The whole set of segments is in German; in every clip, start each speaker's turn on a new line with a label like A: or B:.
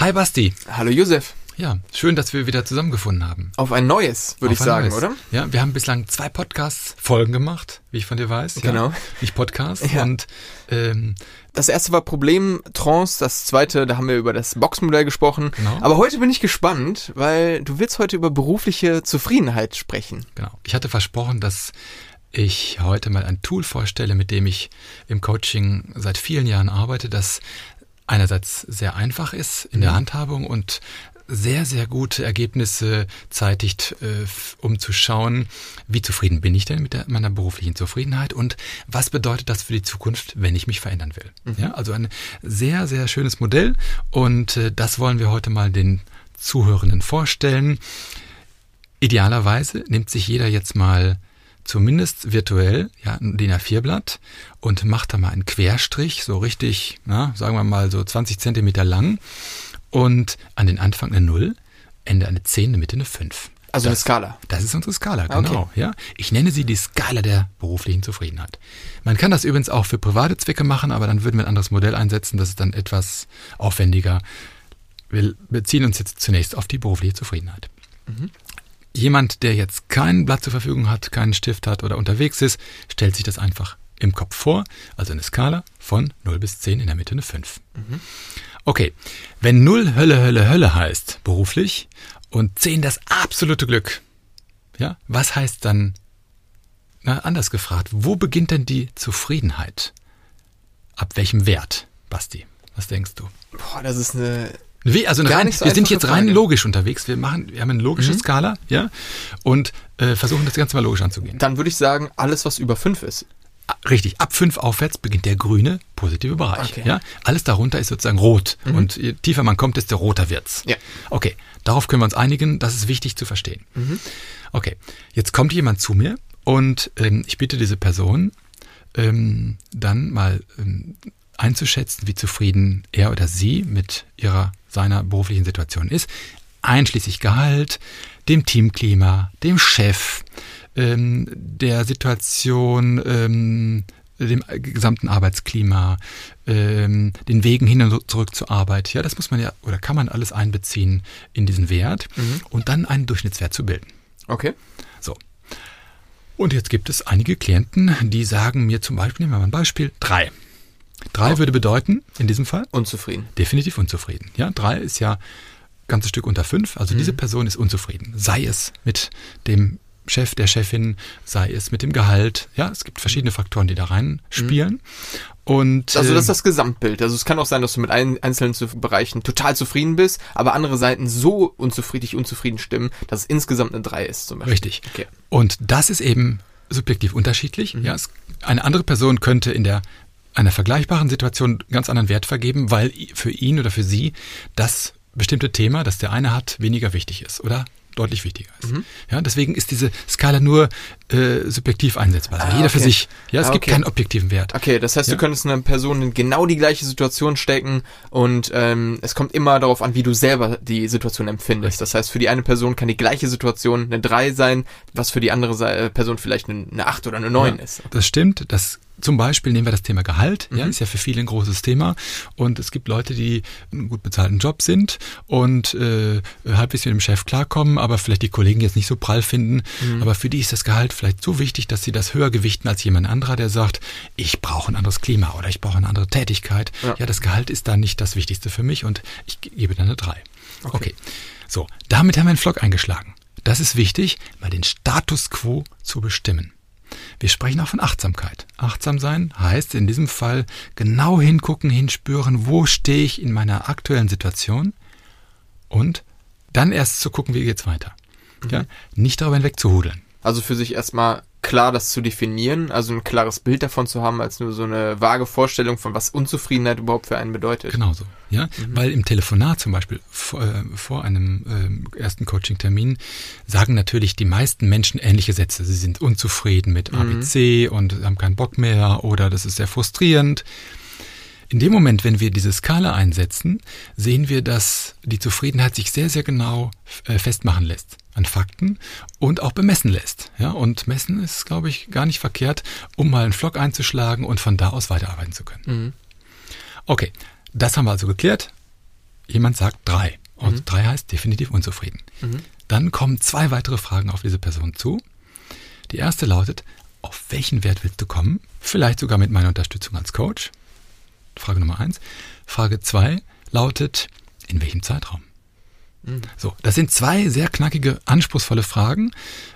A: Hi Basti.
B: Hallo Josef.
A: Ja, schön, dass wir wieder zusammengefunden haben.
B: Auf ein neues, würde ich sagen,
A: neues.
B: oder?
A: Ja, wir haben bislang zwei Podcasts-Folgen gemacht, wie ich von dir weiß.
B: Genau.
A: Ja, nicht Podcast.
B: Ja.
A: Und ähm,
B: Das erste war Problem Trance, das zweite, da haben wir über das Boxmodell gesprochen.
A: Genau.
B: Aber heute bin ich gespannt, weil du willst heute über berufliche Zufriedenheit sprechen.
A: genau. Ich hatte versprochen, dass ich heute mal ein Tool vorstelle, mit dem ich im Coaching seit vielen Jahren arbeite, das einerseits sehr einfach ist in der Handhabung und sehr, sehr gute Ergebnisse zeitigt, äh, um zu schauen, wie zufrieden bin ich denn mit der, meiner beruflichen Zufriedenheit und was bedeutet das für die Zukunft, wenn ich mich verändern will. Ja, also ein sehr, sehr schönes Modell und äh, das wollen wir heute mal den Zuhörenden vorstellen. Idealerweise nimmt sich jeder jetzt mal zumindest virtuell ja, ein DIN A4-Blatt und macht da mal einen Querstrich, so richtig, na, sagen wir mal so 20 Zentimeter lang und an den Anfang eine 0, Ende eine 10, in der Mitte eine 5.
B: Also eine
A: Das-
B: Skala.
A: Das ist unsere Skala,
B: Okay.
A: genau. Ja, ich nenne sie die Skala der beruflichen Zufriedenheit. Man kann das übrigens auch für private Zwecke machen, aber dann würden wir ein anderes Modell einsetzen, das ist dann etwas aufwendiger. Wir beziehen uns jetzt zunächst auf die berufliche Zufriedenheit. Jemand, der jetzt kein Blatt zur Verfügung hat, keinen Stift hat oder unterwegs ist, stellt sich das einfach im Kopf vor, also eine Skala von 0 bis 10, in der Mitte eine 5. Okay, wenn 0 Hölle, Hölle, Hölle heißt, beruflich, und 10 das absolute Glück, ja, was heißt dann, na, anders gefragt, wo beginnt denn die Zufriedenheit? Ab welchem Wert, Basti? Was denkst du?
B: Boah, das ist eine.
A: Wie, also rein,
B: so
A: wir sind jetzt rein
B: Frage.
A: logisch unterwegs. Wir machen, wir haben eine logische Skala, ja, und äh, versuchen das Ganze mal logisch anzugehen.
B: Dann würde ich sagen, alles, was über fünf ist.
A: Ah, Richtig, ab fünf aufwärts beginnt der grüne positive Bereich.
B: Okay. Mhm.
A: Ja, alles darunter ist sozusagen rot und je tiefer man kommt, desto roter wird's.
B: Ja.
A: Okay, darauf können wir uns einigen. Das ist wichtig zu verstehen.
B: Mhm.
A: Okay, jetzt kommt jemand zu mir und ähm, ich bitte diese Person ähm, dann mal ähm, einzuschätzen, wie zufrieden er oder sie mit ihrer seiner beruflichen Situation ist, einschließlich Gehalt, dem Teamklima, dem Chef, ähm, der Situation, ähm, dem gesamten Arbeitsklima, ähm, den Wegen hin und zurück zur Arbeit. Ja, das muss man ja oder kann man alles einbeziehen in diesen Wert und dann einen Durchschnittswert zu bilden.
B: Okay.
A: So. Und jetzt gibt es einige Klienten, die sagen mir zum Beispiel, nehmen wir mal ein Beispiel, drei. Drei würde bedeuten, in diesem Fall,
B: Unzufrieden.
A: definitiv unzufrieden. Ja, drei ist ja ein ganzes Stück unter fünf. Also diese Person ist unzufrieden. Sei es mit dem Chef, der Chefin, sei es mit dem Gehalt. Ja, es gibt verschiedene Faktoren, die da reinspielen. Und
B: Also das ist das Gesamtbild. Also es kann auch sein, dass du mit ein, einzelnen Bereichen total zufrieden bist, aber andere Seiten so unzufrieden, unzufrieden stimmen, dass es insgesamt eine 3 ist zum Beispiel.
A: Richtig.
B: Okay.
A: Und das ist eben subjektiv unterschiedlich. Ja, es, eine andere Person könnte in der einer vergleichbaren Situation einen ganz anderen Wert vergeben, weil für ihn oder für sie das bestimmte Thema, das der eine hat, weniger wichtig ist oder deutlich wichtiger ist. Ja, deswegen ist diese Skala nur äh, subjektiv einsetzbar. Also
B: Ah,
A: jeder für
B: okay.
A: sich. Ja, es
B: Ah,
A: gibt
B: okay.
A: keinen objektiven Wert.
B: Okay, das heißt,
A: Ja.
B: du könntest eine Person in genau die gleiche Situation stecken und ähm, es kommt immer darauf an, wie du selber die Situation empfindest. Das heißt, für die eine Person kann die gleiche Situation eine 3 sein, was für die andere äh, Person vielleicht eine, eine 8 oder eine 9
A: Ja,
B: ist.
A: Das stimmt. Das zum Beispiel nehmen wir das Thema Gehalt. Ja,
B: Mhm.
A: ist ja für viele ein großes Thema. Und es gibt Leute, die einen gut bezahlten Job sind und äh, halbwegs mit dem Chef klarkommen, aber vielleicht die Kollegen jetzt nicht so prall finden.
B: Mhm.
A: Aber für die ist das Gehalt vielleicht so wichtig, dass sie das höher gewichten als jemand anderer, der sagt, ich brauche ein anderes Klima oder ich brauche eine andere Tätigkeit.
B: Ja.
A: Ja, das Gehalt ist da nicht das Wichtigste für mich und ich ge- gebe dann eine 3. Okay. So, damit haben wir einen Flock eingeschlagen. Das ist wichtig, mal den Status quo zu bestimmen. Wir sprechen auch von Achtsamkeit. Achtsam sein heißt in diesem Fall genau hingucken, hinspüren, wo stehe ich in meiner aktuellen Situation und dann erst zu gucken, wie geht's weiter. Ja, nicht darüber hinweg zu hudeln.
B: Also für sich erstmal klar das zu definieren, also ein klares Bild davon zu haben, als nur so eine vage Vorstellung von was Unzufriedenheit überhaupt für einen bedeutet.
A: Genauso, ja, weil im Telefonat zum Beispiel vor, äh, vor einem äh, ersten Coaching-Termin sagen natürlich die meisten Menschen ähnliche Sätze. Sie sind unzufrieden mit ABC und haben keinen Bock mehr oder das ist sehr frustrierend. In dem Moment, wenn wir diese Skala einsetzen, sehen wir, dass die Zufriedenheit sich sehr, sehr genau äh, festmachen lässt an Fakten und auch bemessen lässt. Ja, und messen ist, glaube ich, gar nicht verkehrt, um mal einen Flock einzuschlagen und von da aus weiterarbeiten zu können. Okay, das haben wir also geklärt. jemand sagt drei. Und mhm. drei heißt definitiv unzufrieden. Mhm. Dann kommen zwei weitere Fragen auf diese Person zu. Die erste lautet, auf welchen Wert willst du kommen? Vielleicht sogar mit meiner Unterstützung als Coach. Frage Nummer eins. Frage zwei lautet, in welchem Zeitraum? So, das sind zwei sehr knackige, anspruchsvolle Fragen.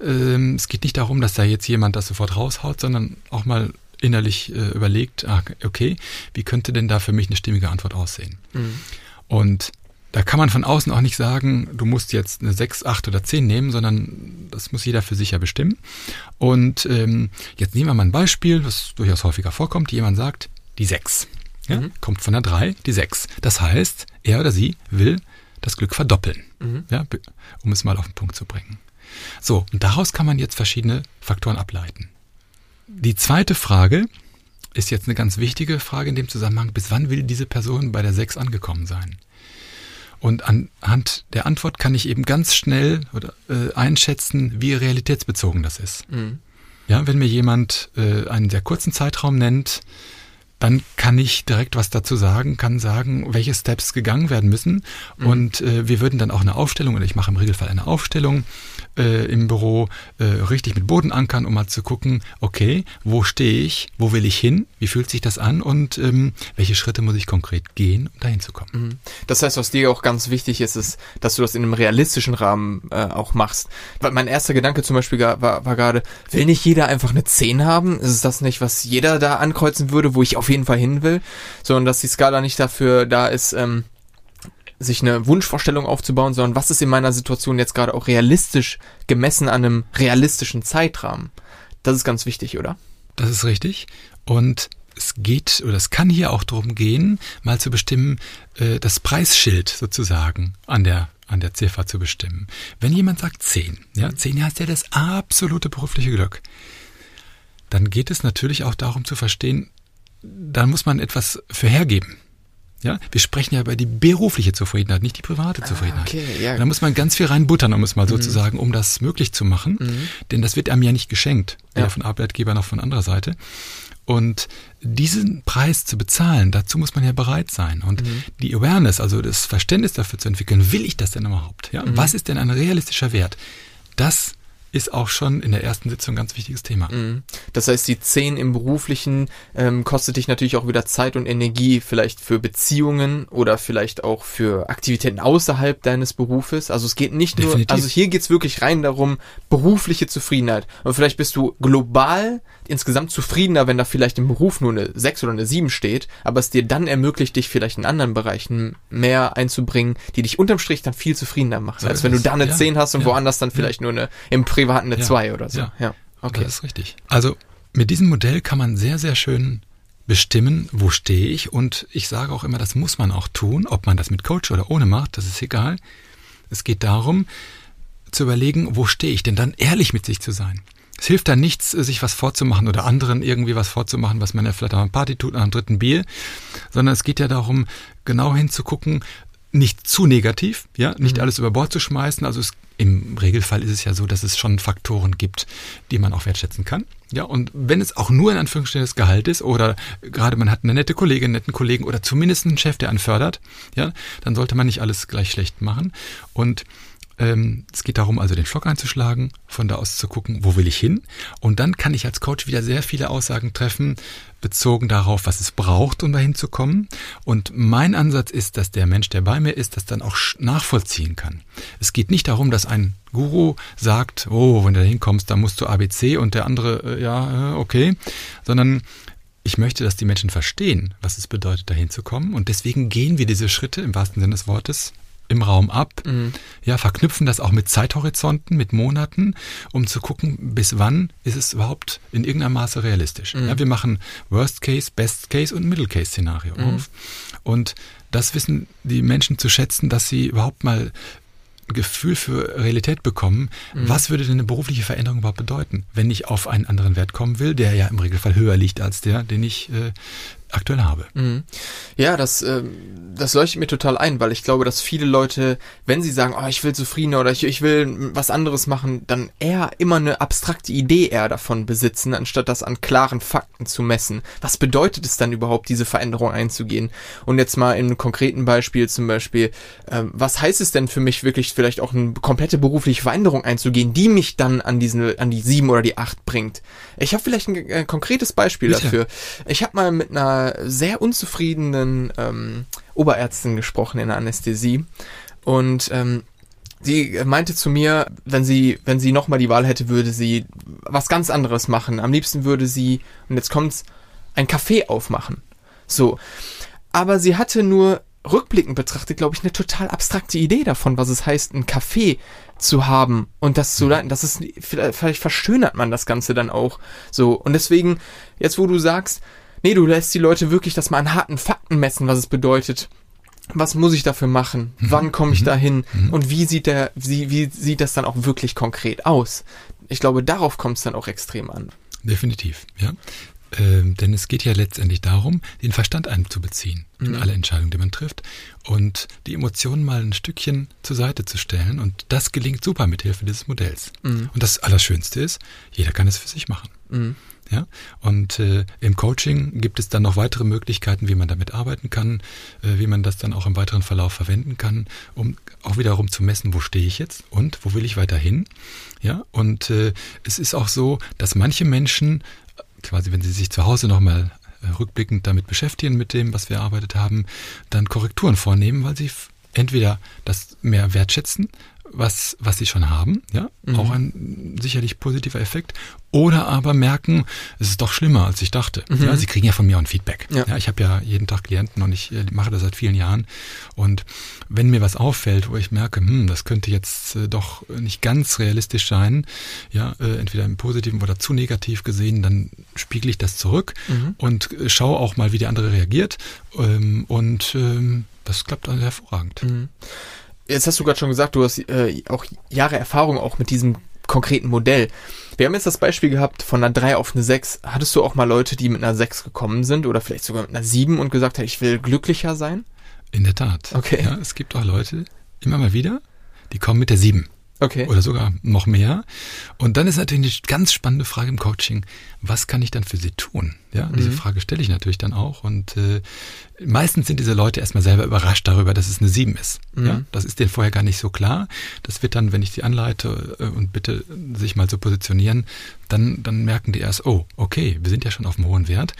A: Ähm, es geht nicht darum, dass da jetzt jemand das sofort raushaut, sondern auch mal innerlich äh, überlegt, ah, okay, wie könnte denn da für mich eine stimmige Antwort aussehen? Mhm. Und da kann man von außen auch nicht sagen, du musst jetzt eine 6, 8 oder 10 nehmen, sondern das muss jeder für sich ja bestimmen. Und ähm, jetzt nehmen wir mal ein Beispiel, was durchaus häufiger vorkommt. Jemand sagt, die 6. Ja, mhm. Kommt von der 3, die 6. Das heißt, er oder sie will das Glück verdoppeln, mhm. ja, um es mal auf den Punkt zu bringen. So, und daraus kann man jetzt verschiedene Faktoren ableiten. Die zweite Frage ist jetzt eine ganz wichtige Frage in dem Zusammenhang. Bis wann will diese Person bei der 6 angekommen sein? Und anhand der Antwort kann ich eben ganz schnell oder, äh, einschätzen, wie realitätsbezogen das ist. Mhm. Ja, wenn mir jemand äh, einen sehr kurzen Zeitraum nennt, dann kann ich direkt was dazu sagen, kann sagen, welche Steps gegangen werden müssen. Mhm. Und äh, wir würden dann auch eine Aufstellung, oder ich mache im Regelfall eine Aufstellung äh, im Büro, äh, richtig mit Boden ankern, um mal zu gucken, okay, wo stehe ich, wo will ich hin, wie fühlt sich das an und ähm, welche Schritte muss ich konkret gehen, um dahin zu kommen. Mhm.
B: Das heißt, was dir auch ganz wichtig ist, ist, dass du das in einem realistischen Rahmen äh, auch machst. Weil mein erster Gedanke zum Beispiel war, war gerade, will nicht jeder einfach eine 10 haben? Ist das nicht, was jeder da ankreuzen würde, wo ich auf jeden Fall hin will, sondern dass die Skala nicht dafür da ist, ähm, sich eine Wunschvorstellung aufzubauen, sondern was ist in meiner Situation jetzt gerade auch realistisch gemessen an einem realistischen Zeitrahmen. Das ist ganz wichtig, oder?
A: Das ist richtig. Und es geht oder es kann hier auch darum gehen, mal zu bestimmen, äh, das Preisschild sozusagen an der an der Ziffer zu bestimmen. Wenn jemand sagt 10, ja, 10 heißt ja das absolute berufliche Glück, dann geht es natürlich auch darum zu verstehen, dann muss man etwas für hergeben. Ja, wir sprechen ja über die berufliche Zufriedenheit, nicht die private ah, Zufriedenheit. Okay, ja. Da muss man ganz viel reinbuttern, um es mal mhm. so zu sagen, um das möglich zu machen. Mhm. Denn das wird einem ja nicht geschenkt, weder ja. von Arbeitgeber noch von anderer Seite. Und diesen Preis zu bezahlen, dazu muss man ja bereit sein. Und mhm. die Awareness, also das Verständnis dafür zu entwickeln, will ich das denn überhaupt? Ja? Mhm. Was ist denn ein realistischer Wert? Das ist auch schon in der ersten Sitzung ein ganz wichtiges Thema. Mhm.
B: Das heißt, die 10 im Beruflichen ähm, kostet dich natürlich auch wieder Zeit und Energie, vielleicht für Beziehungen oder vielleicht auch für Aktivitäten außerhalb deines Berufes. Also es geht nicht Definitiv. nur, also hier geht es wirklich rein darum, berufliche Zufriedenheit. Und vielleicht bist du global insgesamt zufriedener, wenn da vielleicht im Beruf nur eine 6 oder eine 7 steht, aber es dir dann ermöglicht, dich vielleicht in anderen Bereichen mehr einzubringen, die dich unterm Strich dann viel zufriedener machen, so als wenn du da eine ja, 10 hast und ja, woanders dann vielleicht ja. nur eine im Privaten eine 2 oder so.
A: Ja, okay. Das ist richtig. Also mit diesem Modell kann man sehr, sehr schön bestimmen, wo stehe ich und ich sage auch immer, das muss man auch tun, ob man das mit Coach oder ohne macht, das ist egal. Es geht darum, zu überlegen, wo stehe ich denn dann ehrlich mit sich zu sein. Es hilft da nichts, sich was vorzumachen oder anderen irgendwie was vorzumachen, was man ja vielleicht am Party tut, nach dem dritten Bier, sondern es geht ja darum, genau hinzugucken, nicht zu negativ, ja, nicht mhm. alles über Bord zu schmeißen. Also es, im Regelfall ist es ja so, dass es schon Faktoren gibt, die man auch wertschätzen kann. Ja, und wenn es auch nur in Anführungsstrichen das Gehalt ist oder gerade man hat eine nette Kollegin, einen netten Kollegen oder zumindest einen Chef, der einen fördert, ja, dann sollte man nicht alles gleich schlecht machen. Und es geht darum, also den Flock einzuschlagen, von da aus zu gucken, wo will ich hin. Und dann kann ich als Coach wieder sehr viele Aussagen treffen, bezogen darauf, was es braucht, um dahin zu kommen. Und mein Ansatz ist, dass der Mensch, der bei mir ist, das dann auch nachvollziehen kann. Es geht nicht darum, dass ein Guru sagt, oh, wenn du da hinkommst, dann musst du ABC und der andere, äh, ja, äh, okay, sondern ich möchte, dass die Menschen verstehen, was es bedeutet, dahin zu kommen. Und deswegen gehen wir diese Schritte im wahrsten Sinne des Wortes im Raum ab, mhm. ja, verknüpfen das auch mit Zeithorizonten, mit Monaten, um zu gucken, bis wann ist es überhaupt in irgendeinem Maße realistisch. Mhm. Ja, wir machen Worst Case, Best Case und Middle Case Szenario mhm. auf. Und das wissen die Menschen zu schätzen, dass sie überhaupt mal Gefühl für Realität bekommen. Mhm. Was würde denn eine berufliche Veränderung überhaupt bedeuten, wenn ich auf einen anderen Wert kommen will, der ja im Regelfall höher liegt als der, den ich äh, aktuell habe.
B: Mhm. Ja, das, äh, das leuchtet mir total ein, weil ich glaube, dass viele Leute, wenn sie sagen, oh, ich will zufriedener oder ich, ich will was anderes machen, dann eher immer eine abstrakte Idee eher davon besitzen, anstatt das an klaren Fakten zu messen. Was bedeutet es dann überhaupt, diese Veränderung einzugehen? Und jetzt mal in einem konkreten Beispiel zum Beispiel, äh, was heißt es denn für mich wirklich vielleicht auch eine komplette berufliche Veränderung einzugehen, die mich dann an diesen, an die sieben oder die acht bringt? Ich habe vielleicht ein, ein, konkretes Beispiel Bitte. dafür. Ich habe mal mit einer sehr unzufriedenen ähm, Oberärztin gesprochen in der Anästhesie und ähm, sie meinte zu mir, wenn sie, wenn sie nochmal die Wahl hätte, würde sie was ganz anderes machen. Am liebsten würde sie, und jetzt kommt's, ein Café aufmachen. So. Aber sie hatte nur rückblickend betrachtet, glaube ich, eine total abstrakte Idee davon, was es heißt, ein Café zu haben und das zu leiten. Das ist, vielleicht verschönert man das Ganze dann auch so. Und deswegen, jetzt wo du sagst, Nee, du lässt die Leute wirklich das mal an harten Fakten messen, was es bedeutet. Was muss ich dafür machen? Mhm. Wann komme ich mhm. dahin? Mhm. Und wie sieht der, wie, wie sieht das dann auch wirklich konkret aus? Ich glaube, darauf kommt es dann auch extrem an.
A: Definitiv, ja. Ähm, denn es geht ja letztendlich darum, den Verstand einzubeziehen in mhm. alle Entscheidungen, die man trifft und die Emotionen mal ein Stückchen zur Seite zu stellen. Und das gelingt super mit Hilfe dieses Modells. Mhm. Und das Allerschönste ist, jeder kann es für sich machen. Mhm. Ja, und äh, im Coaching gibt es dann noch weitere Möglichkeiten, wie man damit arbeiten kann, äh, wie man das dann auch im weiteren Verlauf verwenden kann, um auch wiederum zu messen, wo stehe ich jetzt und wo will ich weiter hin. Ja, und äh, es ist auch so, dass manche Menschen, quasi wenn sie sich zu Hause nochmal äh, rückblickend damit beschäftigen, mit dem, was wir erarbeitet haben, dann Korrekturen vornehmen, weil sie entweder das mehr wertschätzen was, was sie schon haben, ja, mhm. auch ein sicherlich positiver Effekt, oder aber merken, es ist doch schlimmer, als ich dachte. Mhm. Ja, sie kriegen ja von mir auch ein Feedback. Ja. ja ich habe ja jeden Tag Klienten und ich äh, mache das seit vielen Jahren. Und wenn mir was auffällt, wo ich merke, hm, das könnte jetzt äh, doch nicht ganz realistisch sein, ja, äh, entweder im Positiven oder zu negativ gesehen, dann spiegel ich das zurück mhm. und äh, schaue auch mal, wie der andere reagiert. Ähm, und ähm, das klappt dann hervorragend.
B: Jetzt hast du gerade schon gesagt, du hast äh, auch Jahre Erfahrung auch mit diesem konkreten Modell. Wir haben jetzt das Beispiel gehabt von einer 3 auf eine 6. Hattest du auch mal Leute, die mit einer 6 gekommen sind oder vielleicht sogar mit einer 7 und gesagt haben, ich will glücklicher sein?
A: In der Tat. Okay. Ja, es gibt auch Leute, immer mal wieder, die kommen mit der 7. Okay. Oder sogar noch mehr. Und dann ist natürlich eine ganz spannende Frage im Coaching, was kann ich dann für sie tun? Ja, diese mhm. Frage stelle ich natürlich dann auch. Und äh, meistens sind diese Leute erstmal selber überrascht darüber, dass es eine 7 ist. Mhm. Ja, das ist denen vorher gar nicht so klar. Das wird dann, wenn ich sie anleite äh, und bitte, sich mal zu positionieren, dann, dann merken die erst, oh, okay, wir sind ja schon auf einem hohen Wert.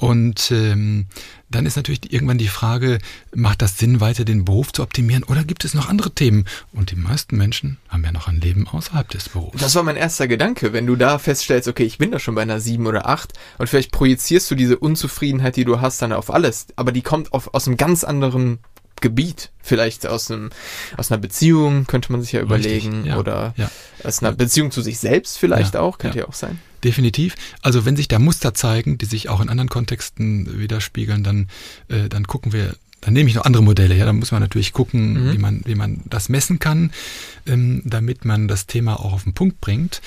A: Und ähm, dann ist natürlich irgendwann die Frage, macht das Sinn, weiter den Beruf zu optimieren oder gibt es noch andere Themen? Und die meisten Menschen haben ja noch ein Leben außerhalb des Berufs.
B: Das war mein erster Gedanke, wenn du da feststellst, okay, ich bin da schon bei einer sieben oder acht und vielleicht projizierst du diese Unzufriedenheit, die du hast, dann auf alles, aber die kommt auf, aus einem ganz anderen Gebiet, vielleicht aus einem aus einer Beziehung könnte man sich ja überlegen Richtig, ja, oder ja. aus einer Beziehung zu sich selbst vielleicht ja, auch, könnte ja. auch sein.
A: Definitiv. Also wenn sich da Muster zeigen, die sich auch in anderen Kontexten widerspiegeln, dann äh, dann gucken wir dann nehme ich noch andere Modelle her. Da muss man natürlich gucken, mhm. wie man, wie man das messen kann, ähm, damit man das Thema auch auf den Punkt bringt.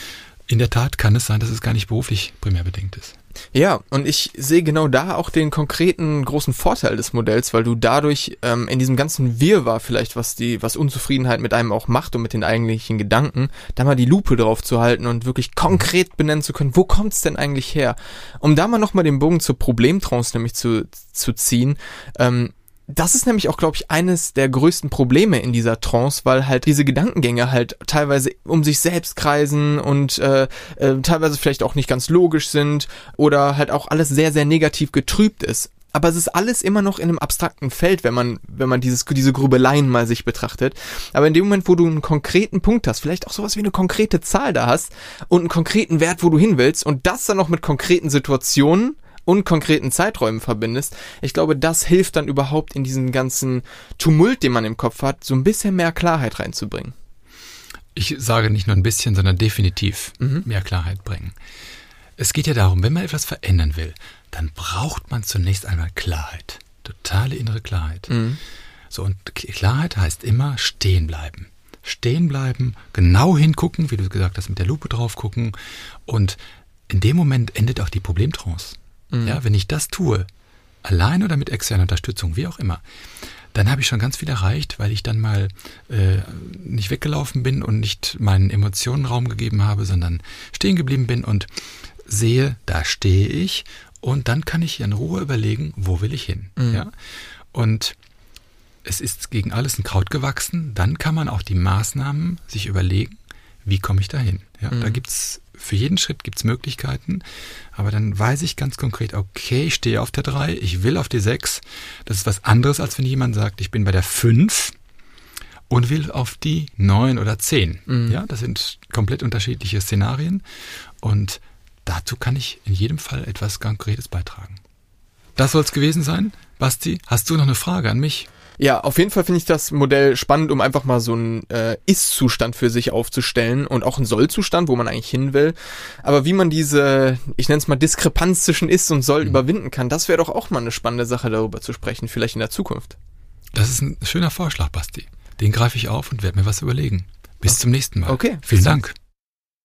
A: In der Tat kann es sein, dass es gar nicht beruflich primär bedingt ist.
B: Ja, und ich sehe genau da auch den konkreten großen Vorteil des Modells, weil du dadurch ähm, in diesem ganzen Wirrwarr vielleicht, was die, was Unzufriedenheit mit einem auch macht und mit den eigentlichen Gedanken, da mal die Lupe drauf zu halten und wirklich konkret benennen zu können, wo kommt's denn eigentlich her? Um da mal nochmal den Bogen zur Problemtrance nämlich zu, zu ziehen, ähm, das ist nämlich auch, glaube ich, eines der größten Probleme in dieser Trance, weil halt diese Gedankengänge halt teilweise um sich selbst kreisen und äh, äh, teilweise vielleicht auch nicht ganz logisch sind oder halt auch alles sehr, sehr negativ getrübt ist. Aber es ist alles immer noch in einem abstrakten Feld, wenn man, wenn man dieses, diese Grübeleien mal sich betrachtet. Aber in dem Moment, wo du einen konkreten Punkt hast, vielleicht auch sowas wie eine konkrete Zahl da hast und einen konkreten Wert, wo du hin willst und das dann noch mit konkreten Situationen und konkreten Zeiträumen verbindest, ich glaube, das hilft dann überhaupt in diesen ganzen Tumult, den man im Kopf hat, so ein bisschen mehr Klarheit reinzubringen.
A: Ich sage nicht nur ein bisschen, sondern definitiv mhm. mehr Klarheit bringen. Es geht ja darum, wenn man etwas verändern will, dann braucht man zunächst einmal Klarheit. Totale innere Klarheit. Mhm. So, und Klarheit heißt immer stehen bleiben. Stehen bleiben, genau hingucken, wie du gesagt hast, mit der Lupe drauf gucken. Und in dem Moment endet auch die Problemtrance. Mhm. Ja, wenn ich das tue, allein oder mit externer Unterstützung, wie auch immer, dann habe ich schon ganz viel erreicht, weil ich dann mal äh, nicht weggelaufen bin und nicht meinen Emotionen Raum gegeben habe, sondern stehen geblieben bin und sehe, da stehe ich und dann kann ich in Ruhe überlegen, wo will ich hin. Mhm. Ja? Und es ist gegen alles ein Kraut gewachsen, dann kann man auch die Maßnahmen sich überlegen, wie komme ich dahin. Ja, mhm. Da gibt's für jeden Schritt gibt's Möglichkeiten, aber dann weiß ich ganz konkret, okay, ich stehe auf der 3, ich will auf die 6. Das ist was anderes, als wenn jemand sagt, ich bin bei der 5 und will auf die 9 oder 10. Mhm. Ja, das sind komplett unterschiedliche Szenarien und dazu kann ich in jedem Fall etwas Konkretes beitragen. Das soll es gewesen sein. Basti, hast du noch eine Frage an mich?
B: Ja, auf jeden Fall finde ich das Modell spannend, um einfach mal so einen äh, Ist-Zustand für sich aufzustellen und auch einen Soll-Zustand, wo man eigentlich hin will. Aber wie man diese, ich nenne es mal Diskrepanz zwischen Ist und Soll mhm. überwinden kann, das wäre doch auch mal eine spannende Sache, darüber zu sprechen, vielleicht in der Zukunft.
A: Das ist ein schöner Vorschlag, Basti. Den greife ich auf und werde mir was überlegen. Bis okay. zum nächsten Mal.
B: Okay.
A: Vielen Dank.